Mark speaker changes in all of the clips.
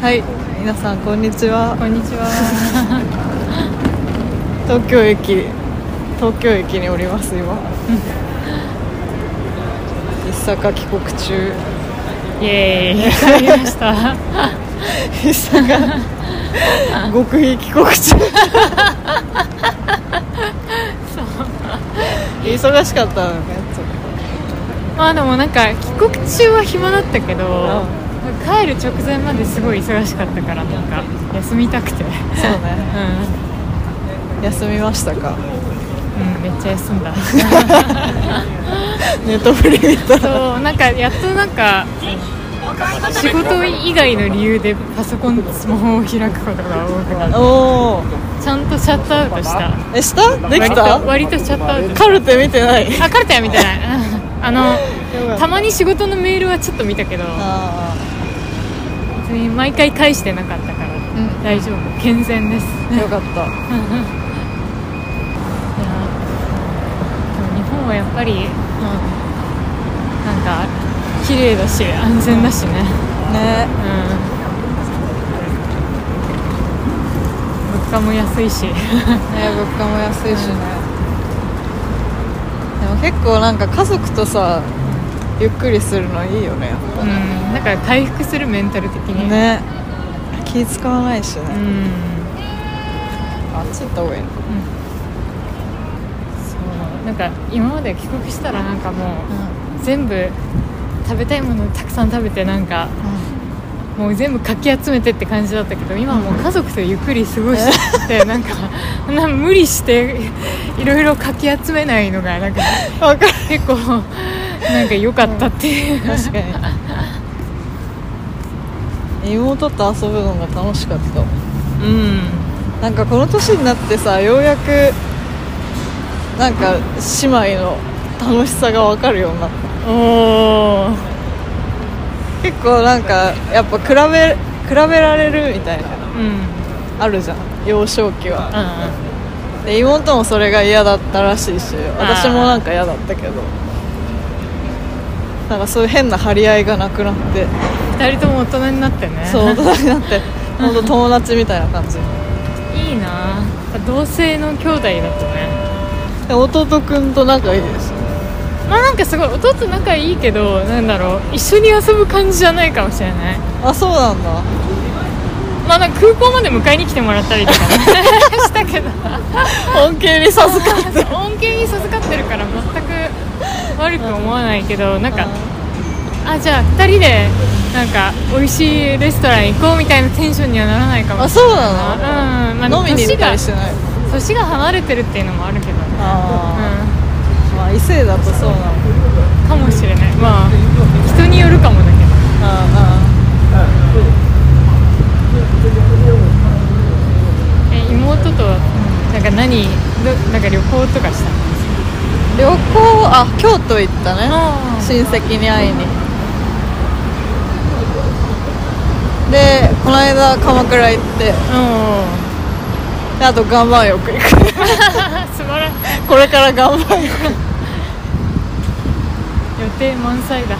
Speaker 1: はい皆さんこんにちは。
Speaker 2: こんにちは。
Speaker 1: 東京駅東京駅におります今。一坂帰国中。
Speaker 2: イエーイ。帰りました。
Speaker 1: 一坂極秘帰国中。忙しかったのね
Speaker 2: まあでもなんか帰国中は暇だったけど
Speaker 1: と
Speaker 2: 帰る直前まですごい忙しかったからなんか休みたくて。
Speaker 1: そうね。休みましたか？
Speaker 2: うん、うん、めっちゃ休んだ。
Speaker 1: ネトフリ見た。ら
Speaker 2: そうなんかやっとなんか仕事以外の理由でパソコンスマホを開くことが多くなっ
Speaker 1: おお
Speaker 2: てちゃんとシャットアウトした。
Speaker 1: えした？でき
Speaker 2: 割
Speaker 1: た
Speaker 2: と割とシャットアウト
Speaker 1: カルテ見てない。
Speaker 2: あカルテは見てない。あの
Speaker 1: た
Speaker 2: たまに仕事のメールはちょっと見たけど
Speaker 1: あ
Speaker 2: 別に毎回返してなかったから、
Speaker 1: ん。
Speaker 2: 大丈夫。健全です。
Speaker 1: あよかった。
Speaker 2: いやでも日本はやっぱりなんか綺麗だし安全だしね。
Speaker 1: ね。
Speaker 2: うん。物価も安いし。
Speaker 1: ね物価も安いしね、でも結構なんか家族とさゆっくりするのいいよねやっ
Speaker 2: うんなんか回復するメンタル的
Speaker 1: ぱ
Speaker 2: に。
Speaker 1: ね。気使わないしね、
Speaker 2: うん。
Speaker 1: あっち行った方がいいの。か
Speaker 2: そう。なんか今まで帰国したらなんかもう全部食べたいものをたくさん食べてなんかもう全部かき集めてって感じだったけど今はもう家族とゆっくり過ごして なんかな無理していろいろかき集めないのがなんか
Speaker 1: わかる。
Speaker 2: 結構なんか良かったっていう、
Speaker 1: 確かに。妹と遊ぶのが楽しかった
Speaker 2: うん。
Speaker 1: なんかこの年になってさようやくなんか姉妹の楽しさが分かるようになった。
Speaker 2: おお
Speaker 1: 結構なんかやっぱ比べ比べられるみたいな。
Speaker 2: うん。
Speaker 1: あるじゃん幼少期は。
Speaker 2: う
Speaker 1: で妹もそれが嫌だったらしいし私もなんか嫌だったけどなんかそういう変な張り合いがなくなって、
Speaker 2: ん2人とも大人になってね。
Speaker 1: そう 大人になって本当友達みたいな感じ。
Speaker 2: いいな。同性の兄弟だとね。
Speaker 1: で弟くんと仲いいです。
Speaker 2: まあなんかすごい弟仲いいけどなんだろう。一緒に遊ぶ感じじゃないかもしれない。
Speaker 1: あそうなんだ。
Speaker 2: まあなんか空港まで迎えに来てもらったりとかね。したけど。
Speaker 1: 恩恵に授かって
Speaker 2: 恩恵 に授かってるから全く悪く思わないけどなんかあじゃあ2人でなんか美味しいレストラン行こうみたいなテンションにはならないかも。
Speaker 1: あ
Speaker 2: しれない
Speaker 1: そうなの？
Speaker 2: うん、まあ、
Speaker 1: 飲みに行ったりしてない？
Speaker 2: 年が離れてるっていうのもあるけどね。
Speaker 1: あー、まあ異性だとそうなの。
Speaker 2: うんかもしれない。まあ人によるかもだけど。
Speaker 1: あ
Speaker 2: え妹となんか何どなんか旅行とかしたの？
Speaker 1: あ旅行あ京都行ったね。親戚に会いに。でこの間鎌倉行って。
Speaker 2: うん。
Speaker 1: であと岩盤浴行く。
Speaker 2: 素晴らしい。
Speaker 1: これから岩盤浴
Speaker 2: 予定満載だ。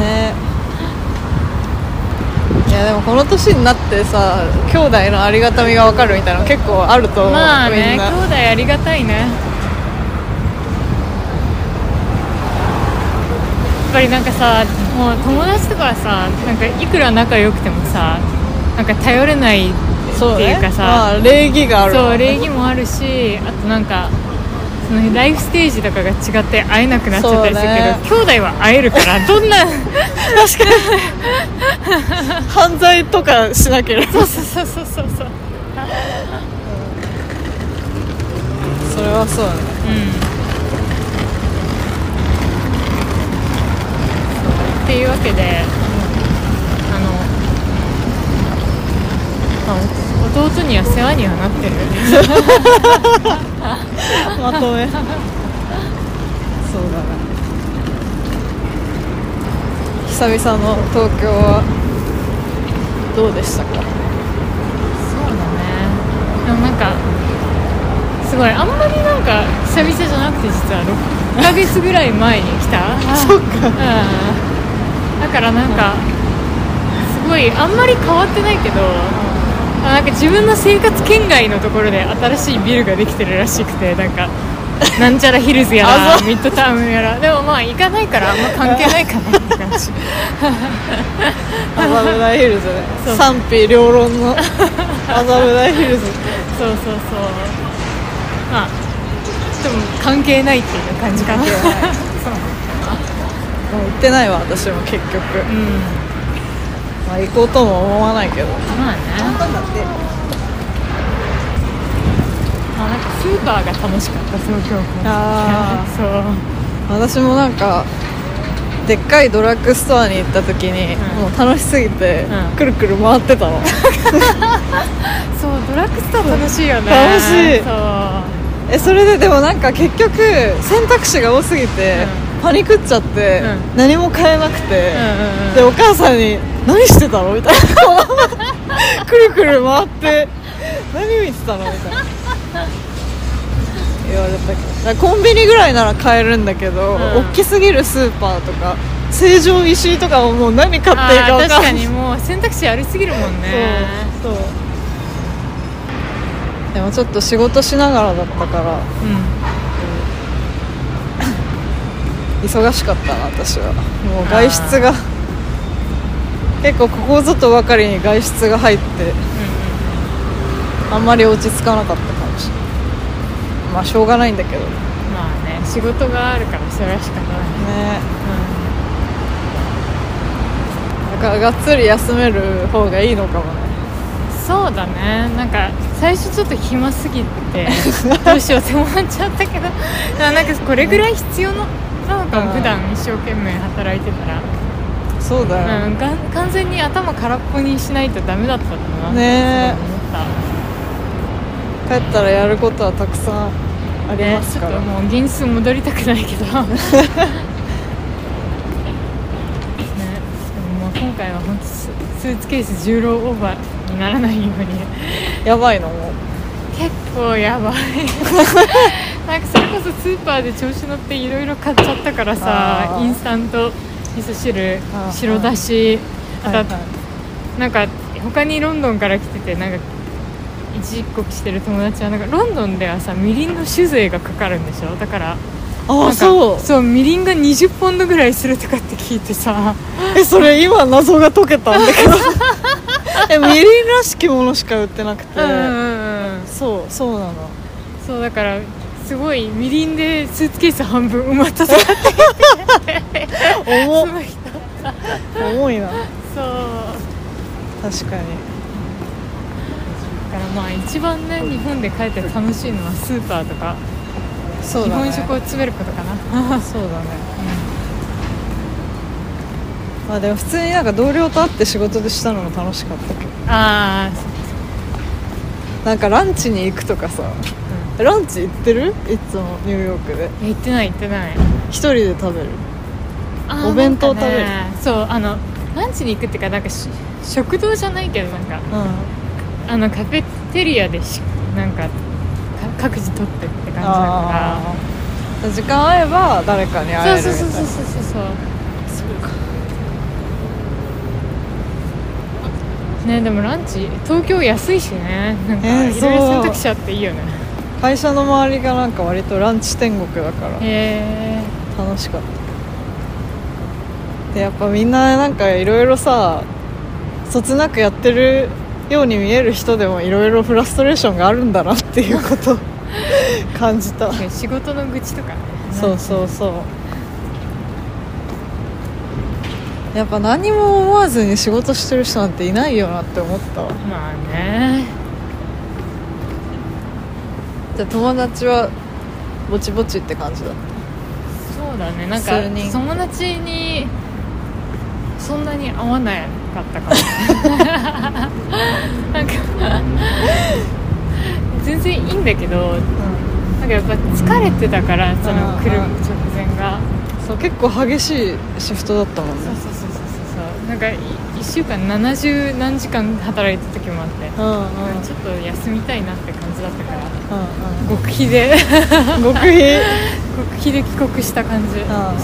Speaker 1: ね。いやでもこの年になってさ兄弟のありがたみが分かるみたいなの結構あると思う、
Speaker 2: まあね兄弟ありがたいねやっぱりなんかさもう友達とかはさなんかいくら仲良くてもさなんか頼れないって
Speaker 1: そうね
Speaker 2: いうかさ
Speaker 1: まあ、礼儀がある
Speaker 2: そう礼儀もあるしあとなんかそのライフステージとかが違って会えなくなっちゃったりするけど、兄弟は会えるからどんな
Speaker 1: 確かに。犯罪とかしなければ。
Speaker 2: そうそうそうそうそう。そう
Speaker 1: それはそうだね。
Speaker 2: うんっていうわけであの、まあ、お弟には世話にはなってる。
Speaker 1: まとめ。そうだね。久々の東京はどうでしたか？
Speaker 2: そうだね。でもなんかすごいあんまりなんか久々じゃなくて実は6ヶ月ぐらい前に来た。
Speaker 1: そっか。
Speaker 2: うんだからなんかすごごいあんまり変わってないけどあなんか自分の生活圏外のところで新しいビルができてるらしくてなんかなんちゃらヒルズや
Speaker 1: あ
Speaker 2: らミッドタウンやら。でもまあ行かないからあんま関係ないかなって感じ。
Speaker 1: 麻布台ヒルズね。
Speaker 2: そう。
Speaker 1: 賛否両論の麻布台ヒルズ。
Speaker 2: そうそうそう。まあでも関係ないっていう感じかな
Speaker 1: もう行ってないわ私も結局。
Speaker 2: うん。
Speaker 1: まあ行こうとも思わないけど。
Speaker 2: まあね。まあなんかスーパーが楽しかった。東京港
Speaker 1: あ
Speaker 2: そう。
Speaker 1: 私もなんかでっかいドラッグストアに行った時に、
Speaker 2: うん。
Speaker 1: もう楽しすぎて、
Speaker 2: うん。
Speaker 1: くるくる回ってたの。
Speaker 2: そうドラッグストア楽しいよね。
Speaker 1: 楽しい。
Speaker 2: そう。
Speaker 1: えそれででもなんか結局選択肢が多すぎて、パニクっちゃって、
Speaker 2: うん。
Speaker 1: 何も買えなくて、
Speaker 2: うんうんうん。
Speaker 1: でお母さんに「何してたの?」みたいな。くるくる回って「何見てたの?」みたいな。言われたけど。コンビニぐらいなら買えるんだけど、
Speaker 2: ん。
Speaker 1: 大きすぎるスーパーとか成城石井とかはもう何買っていいか分かんない。
Speaker 2: 確かにもう選択肢ありすぎるもんね。
Speaker 1: そうそう。でもちょっと仕事しながらだったから
Speaker 2: うん
Speaker 1: 忙しかったな私は。もう外出が。結構ここぞとばかりに外出が入ってあんまり落ち着かなかったかもしれない。まあしょうがないんだけど。ね
Speaker 2: まあね仕事があるからそれは仕方ない、
Speaker 1: だからがっつり休める方がいいのかもね。
Speaker 2: うん、そうだね。なんか最初ちょっと暇すぎて どうしようって思っちゃったけどあなんかこれぐらい必要なのか普段一生懸命働いてたら、
Speaker 1: そうだよ、
Speaker 2: うん、完全に頭空っぽにしないとダメだったんだな。
Speaker 1: ねえ。帰ったらやることはたくさんあり
Speaker 2: ね
Speaker 1: ますから、
Speaker 2: ちょっともう現実戻りたくないけど。ねでももう今回は本当ススーツケース重労オーバーにならないように。
Speaker 1: やばいのも
Speaker 2: 結構やばい なんかそれこそスーパーで調子乗っていろいろ買っちゃったからさインスタント味噌汁白だしあと、
Speaker 1: はい。はい
Speaker 2: なんか他にロンドンから来ててなんか一時帰国してる友達はなんかロンドンではさみりんの酒税がかかるんでしょ？だから
Speaker 1: あそう。
Speaker 2: そうみりんが20ポンドぐらいするとかって聞いてさ。
Speaker 1: えそれ今謎が解けたんだけど。えみりんらしきものしか売ってなくて、
Speaker 2: うんうんうん。
Speaker 1: そうそうなの。
Speaker 2: そうだからすごいみりんでスーツケース半分埋まったと かって
Speaker 1: 重重いな。
Speaker 2: そう
Speaker 1: 確かに。
Speaker 2: だからまあ一番ね日本で帰って楽しいのはスーパーとか、日
Speaker 1: そうだね。
Speaker 2: 本食を詰めることかな
Speaker 1: そうだね、まあでも普通になんか同僚と会って仕事でしたのも楽しかったけど。
Speaker 2: ああ
Speaker 1: なんかランチに行くとかさランチ行ってる？いつもニューヨークで。
Speaker 2: 行ってない行ってない。
Speaker 1: 一人で食べる？お弁当食べる？
Speaker 2: そうあのランチに行くっていうかなんかし食堂じゃないけどなんか
Speaker 1: うん。
Speaker 2: あのカフェテリアでしなんかか各自取ってって感じだか
Speaker 1: あー。時間合えば誰かに
Speaker 2: ら
Speaker 1: 会えるみたいうな。
Speaker 2: そうそそうそうそうそう。ねでもランチ東京安いしね。なんか
Speaker 1: えー
Speaker 2: いろいろ
Speaker 1: そう
Speaker 2: 選択肢あっていいよね
Speaker 1: 会社の周りがなんか割とランチ天国だから楽しかった。でやっぱみんななんかいろいろさそつなくやってるように見える人でもいろいろフラストレーションがあるんだなっていうことを 感じた。
Speaker 2: 仕事の愚痴とか。ね
Speaker 1: そうそう。そう。やっぱ何も思わずに仕事してる人なんていないよなって思ったわ。
Speaker 2: まあね
Speaker 1: じゃあ友達はぼちぼちって感じだ。
Speaker 2: そうだね。なんか
Speaker 1: 数人。
Speaker 2: 友達にそんなに合わなかったかも。なんか全然いいんだけどなんかやっぱ疲れてたからその
Speaker 1: うん
Speaker 2: 来る直前が。
Speaker 1: そう結構激しいシフトだったもんね。
Speaker 2: そうそうそうそうそう。なんか1週間70何時間働いた時もあって
Speaker 1: うんうん。うん
Speaker 2: ちょっと休みたいなって感じだったから
Speaker 1: う
Speaker 2: 極秘で
Speaker 1: ん 極秘。
Speaker 2: 極秘で帰国した感じ。でした
Speaker 1: うん。うん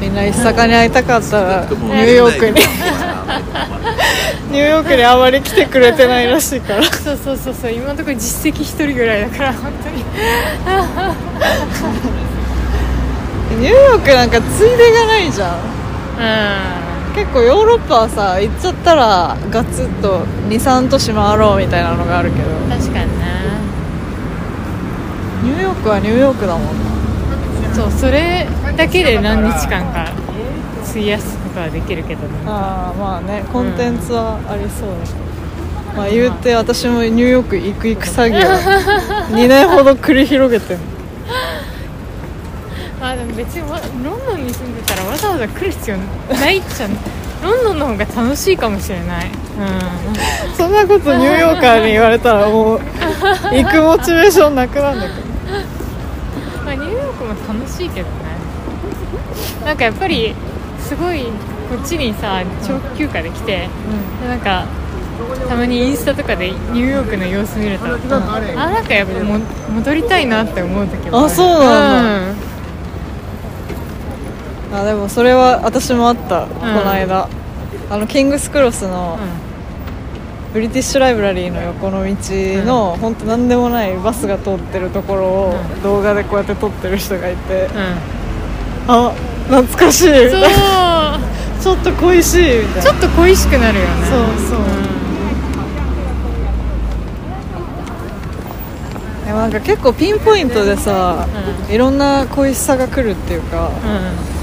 Speaker 1: みんな石坂に会いたかったらニューヨークに。ニューヨークにあまり来てくれてないらしいから。
Speaker 2: そうそうそうそう。今のところ実績1人ぐらいだから本当に。
Speaker 1: ニューヨークなんかついでがないじゃん。
Speaker 2: う
Speaker 1: 結構ヨーロッパはさ行っちゃったらガツッと23都市回ろうみたいなのがあるけど。
Speaker 2: ん確かにね
Speaker 1: ニューヨークはニューヨークだもんな。
Speaker 2: そうそれだけで何日間か費やすことはできるけどね。
Speaker 1: ああまあねコンテンツはありそうだけど、まあ言うて私もニューヨーク行く行く詐欺を2年ほど繰り広げてる
Speaker 2: あでも別にわロンドンに住んでたらわざわざ来る必要ないっちゃロンドンの方が楽しいかもしれない。うん。
Speaker 1: そんなことニューヨーカーに言われたらもう 行くモチベーションなくなるんだけど。
Speaker 2: まあ、ニューヨークも楽しいけどね。なんかやっぱりすごいこっちにさ長期休暇で来てでなんかたまにインスタとかでニューヨークの様子見ると、あなんかやっぱも戻りたいなって思う時もある。
Speaker 1: あそうなんあでもそれは私もあった、この間。あのキングスクロスのブリティッシュライブラリーの横の道の、本当なんでもないバスが通ってるところを
Speaker 2: うん。
Speaker 1: 動画でこうやって撮ってる人がいて、
Speaker 2: うん、うん
Speaker 1: あ懐かしいみたいな。ちょっと恋しいみたいな。
Speaker 2: ちょっと恋しくなるよね。
Speaker 1: そうそう。ん。でもなんか結構ピンポイントでさ、いろんな恋しさが来るっていうか、
Speaker 2: う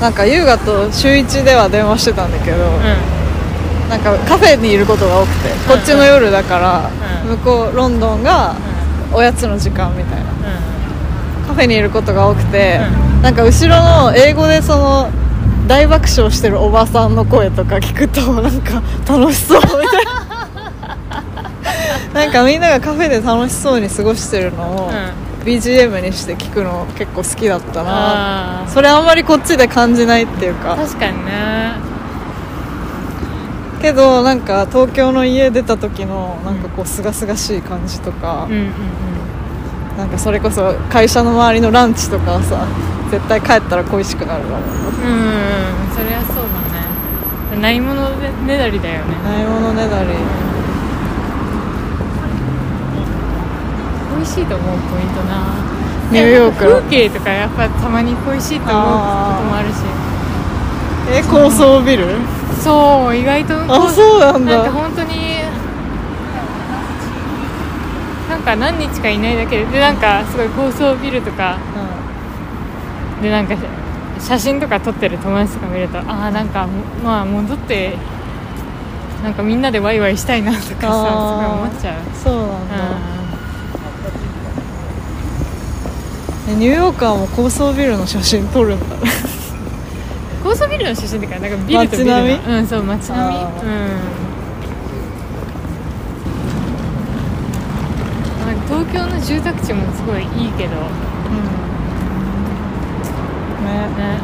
Speaker 1: なんか優雅と週一では電話してたんだけど、
Speaker 2: んうん
Speaker 1: なんかカフェにいることが多くてこっちの夜だから、
Speaker 2: うん。
Speaker 1: 向こうロンドンがおやつの時間みたいな。
Speaker 2: う
Speaker 1: カフェにいることが多くて、
Speaker 2: う
Speaker 1: なんか後ろの英語でその大爆笑してるおばさんの声とか聞くとなんか楽しそうみたいな。なんかみんながカフェで楽しそうに過ごしてるのを、
Speaker 2: う
Speaker 1: BGM にして聞くの結構好きだったな。それあんまりこっちで感じないっていうか。
Speaker 2: 確かにね。
Speaker 1: けどなんか東京の家出た時のなんかこうすがすがしい感じとか、
Speaker 2: うんうん
Speaker 1: なんかそれこそ会社の周りのランチとかはさ絶対帰ったら恋しくなるだろう
Speaker 2: うんうん。それはそうだねないものねだりだよね。
Speaker 1: ないものねだり
Speaker 2: 恋しいと思うポイントな。
Speaker 1: ニューヨーク
Speaker 2: 風景とかやっぱたまに恋しいと思うこともあるし。
Speaker 1: え高層ビル？
Speaker 2: そう意外と
Speaker 1: あそうなんだ。
Speaker 2: なんか本当になんか何日かいないだけででなんかすごい高層ビルとかでなんか写真とか撮ってる友達とか見るとああなんかもまあ戻ってなんかみんなでワイワイしたいなとかさすごい思っちゃう。
Speaker 1: そうなんだ、えニューヨーカーも高層ビルの写真撮るんだ。
Speaker 2: うん高層ビルの写真ってかなんかビルとビルの。
Speaker 1: 街並み？
Speaker 2: うんそう街並み。うん。東京の住宅地もすごいいいけど。
Speaker 1: ね。
Speaker 2: ね。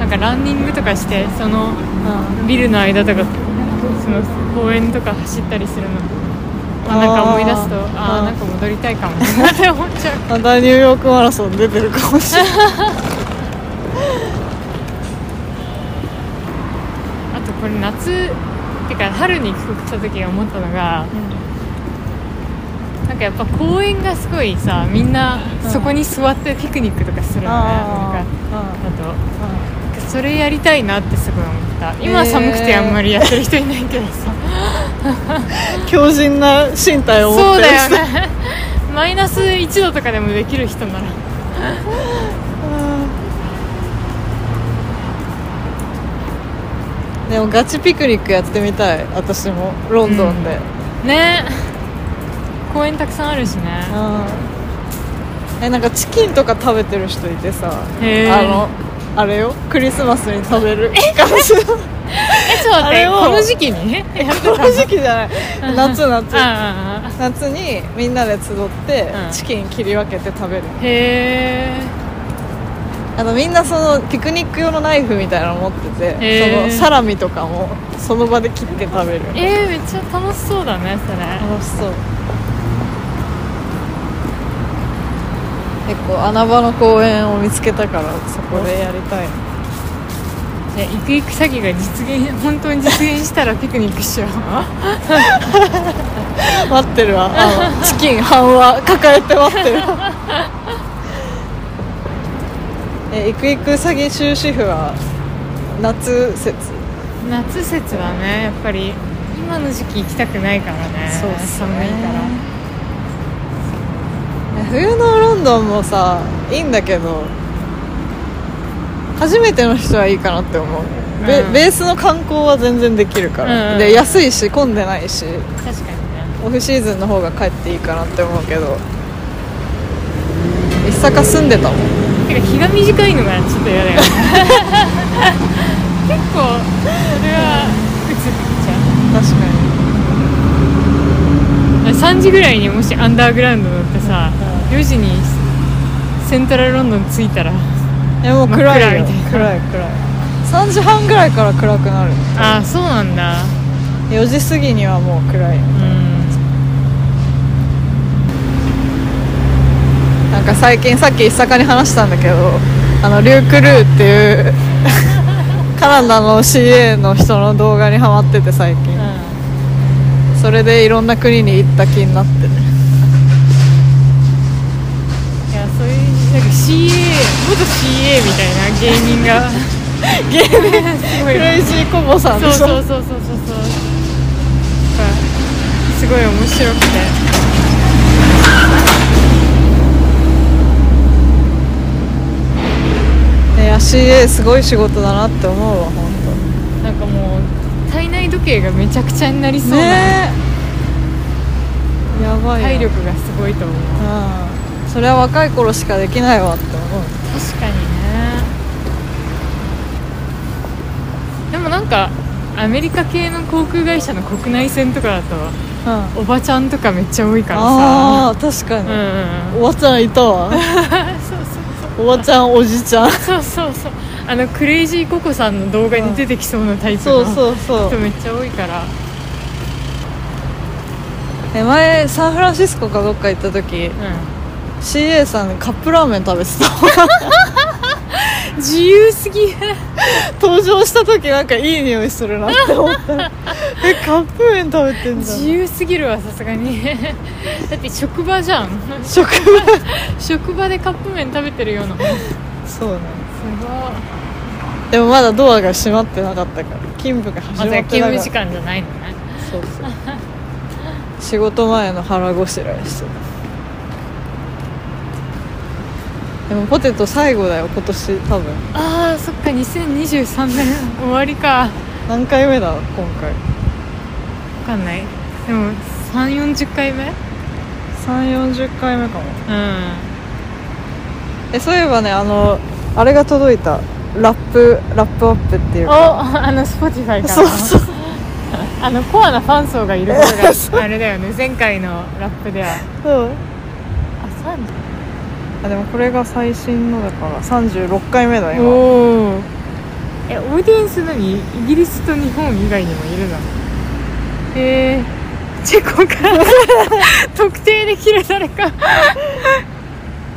Speaker 2: なんかランニングとかしてそのビルの間とかその公園とか走ったりするのあなんか思い出すと
Speaker 1: あー
Speaker 2: あなんか戻りたいかも。なって思っちゃう
Speaker 1: またニューヨークマラソン出てるかもしれない。
Speaker 2: あとこれ夏ってか春に帰国した時思ったのがなんかやっぱ公園がすごいさみんな
Speaker 1: うん。
Speaker 2: そこに座ってピクニックとかするのね、なんか
Speaker 1: あ
Speaker 2: だとそれやりたいなってすごい思った。今は寒くてあんまりやってる人いないけどさ、
Speaker 1: ー強靭な身体を持
Speaker 2: そう
Speaker 1: ってる人。
Speaker 2: だよね。マイナス1度とかでもできる人なら。
Speaker 1: う んでもガチピクニックやってみたい。私も。ロンドンで、
Speaker 2: ね。公園たくさんあるしね。
Speaker 1: うん。えなんかチキンとか食べてる人いてさ。あのあれよ。クリスマスに食べる。感じの
Speaker 2: えちょっと待って
Speaker 1: あれを
Speaker 2: この時期に
Speaker 1: この時期じゃない。夏夏。夏にみんなで集って
Speaker 2: うん。
Speaker 1: チキン切り分けて食べる。
Speaker 2: へえ
Speaker 1: あのみんなそのピクニック用のナイフみたいなの持ってて、そのサラミとかもその場で切って食べる。
Speaker 2: えー、めっちゃ楽しそうだねそれ。
Speaker 1: 楽しそう。結構穴場の公園を見つけたからそこでやりたい
Speaker 2: じゃあ行く行く詐欺が実現本当に実現したらピクニックしよう。
Speaker 1: 待ってるわ。あのチキン半は抱えて待ってるわ。え行く行く詐欺終止符は夏説？
Speaker 2: 夏節はねやっぱり今の時期行きたくないからね
Speaker 1: そうね。
Speaker 2: 寒いから。
Speaker 1: 冬のロンドンもさいいんだけど初めての人はいいかなって思う、ベ
Speaker 2: うん。
Speaker 1: ベースの観光は全然できるから、
Speaker 2: うん
Speaker 1: で安いし混んでないし
Speaker 2: 確かにね。
Speaker 1: オフシーズンの方が帰っていいかなって思うけど。一坂住んでたもん。
Speaker 2: てか日が短いのがちょっと嫌だよね。結構それはうつってきちゃ
Speaker 1: 確かに。
Speaker 2: う3時ぐらいにもしアンダーグラウンド乗ってさ4時にセントラルロンドン着いたら
Speaker 1: えもう暗いよ。
Speaker 2: 暗いな
Speaker 1: 暗い。暗い3時半ぐらいから暗くなる。
Speaker 2: ああそうなんだ。
Speaker 1: 4時過ぎにはもう暗い。
Speaker 2: うん。
Speaker 1: なんか最近さっき一坂に話したんだけどあのリューク・ルーっていう カナダの CA の人の動画にハマってて最近。それでいろんな国に行った気になってね
Speaker 2: いやそういうなんか CA 元 CA みたいな芸人が。
Speaker 1: ゲーム
Speaker 2: すごい
Speaker 1: クレイジーコボさん
Speaker 2: そうそう。そうそう。そうそう。すごい面白くて
Speaker 1: CA すごい仕事だなって思う。わ本
Speaker 2: なんかもう。体内時計がめちゃくちゃになり
Speaker 1: 当
Speaker 2: そうな、
Speaker 1: ねえやばいよ
Speaker 2: 体力がすごいと思う
Speaker 1: う。んそれは若い頃しかできないわって思う。
Speaker 2: 確かにね。でもなんかアメリカ系の航空会社の国内線とかだと
Speaker 1: うん。
Speaker 2: おばちゃんとかめっちゃ多いから
Speaker 1: ああ確かに、
Speaker 2: さうんうんうん。
Speaker 1: おばちゃんいたわ。
Speaker 2: そうそう
Speaker 1: おばちゃんおじちゃん。
Speaker 2: そうそうそう。あのクレイジーココさんの動画に出てきそうなタイプの
Speaker 1: そうそうそう。
Speaker 2: 人めっちゃ多いから。
Speaker 1: え前サンフランシスコかどっか行った時
Speaker 2: う
Speaker 1: CA さんカップラーメン食べてた。
Speaker 2: ん自由すぎ。
Speaker 1: 登場した時なんかいい匂いするなって思った。えカップ麺食べてんじゃん
Speaker 2: 自由すぎるわさすがに。だって職場じゃん。
Speaker 1: 職場。
Speaker 2: 職場でカップ麺食べてるような
Speaker 1: そうね。
Speaker 2: ごい。
Speaker 1: でもまだドアが閉まってなかったから勤務が始まってなか
Speaker 2: 勤務時間じゃないのね。
Speaker 1: そうそう。仕事前の腹ごしらえしてたでもポテト最後だよ今年多分。
Speaker 2: あーそっか2023年 終わりか。
Speaker 1: 何回目だ？今回。
Speaker 2: 分かんない。でも3 4 0回目
Speaker 1: ？3 4 0回目かも。
Speaker 2: うん。
Speaker 1: えそういえばねあのあれが届いた。ラップラップアップっていう
Speaker 2: お
Speaker 1: か
Speaker 2: あの Spotify から。
Speaker 1: そうそう。
Speaker 2: あのコアなファン層がいることが あれだよね前回のラップでは。
Speaker 1: そうでもこれが最新のだから36回目だ今。
Speaker 2: おおえオーディエンス何？イギリスと日本以外にもいるの？へえチェコから。特定できる誰か。へ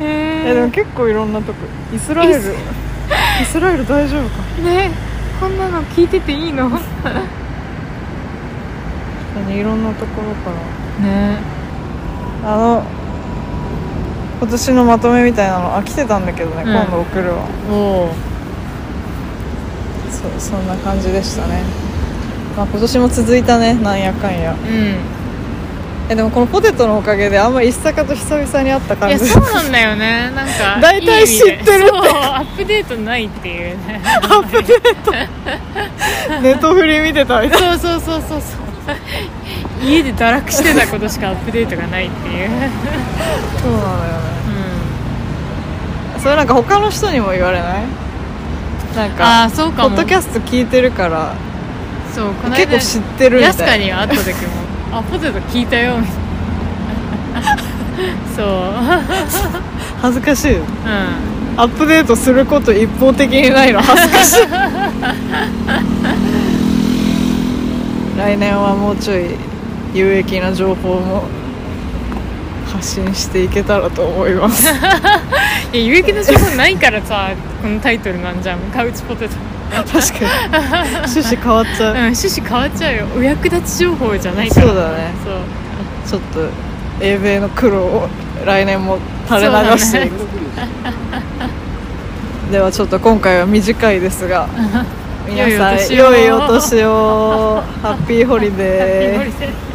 Speaker 2: え
Speaker 1: えでも結構いろんなとこ。イスラエル。
Speaker 2: イス。
Speaker 1: ラエル大丈夫か？
Speaker 2: ね。こんなの聞いてていいの？ね
Speaker 1: いろんなところから。あの今年のまとめみたいなのあ来てたんだけどね、
Speaker 2: うん。
Speaker 1: 今度送るわ。
Speaker 2: おお
Speaker 1: そうそんな感じでしたね。まあ今年も続いたねなんやかんや。
Speaker 2: うん。
Speaker 1: えでもこのポテトのおかげであんま一坂と久々に会った
Speaker 2: いや
Speaker 1: 感じ
Speaker 2: そうなんだよね。なんか
Speaker 1: 大体知ってるって。
Speaker 2: そうアップデートないっていうね。
Speaker 1: ネットフリ見てた。みたい
Speaker 2: そうそうそうそうそう家で堕落してたことしかアップデートがないっていう。
Speaker 1: そうなのよ。ね
Speaker 2: う
Speaker 1: それなんか他の人にも言われない？なんか
Speaker 2: あそうかも。
Speaker 1: ポッドキャスト聞いてるから。
Speaker 2: そうこの間
Speaker 1: 結構知ってるみたい。な
Speaker 2: ヤスカに会った時も「あポテト聞いたよ」みたいなそう。
Speaker 1: 恥ずかしい。
Speaker 2: うん。
Speaker 1: アップデートすること一方的にないの？恥ずかしい。来年はもうちょい有益な情報も発発信していけたらと思います。
Speaker 2: いや有益な情報ないからさこのタイトルなんじゃん。カウチポテト。
Speaker 1: 確かに。趣旨変わっちゃう、
Speaker 2: うん趣旨変わっちゃうよ。お役立ち情報じゃないから。
Speaker 1: そうだね。
Speaker 2: そう。
Speaker 1: ちょっと英米の苦労を来年も垂れ流していく、ではちょっと今回は短いですが 皆さん
Speaker 2: 良いお年を。ハッピーホリデー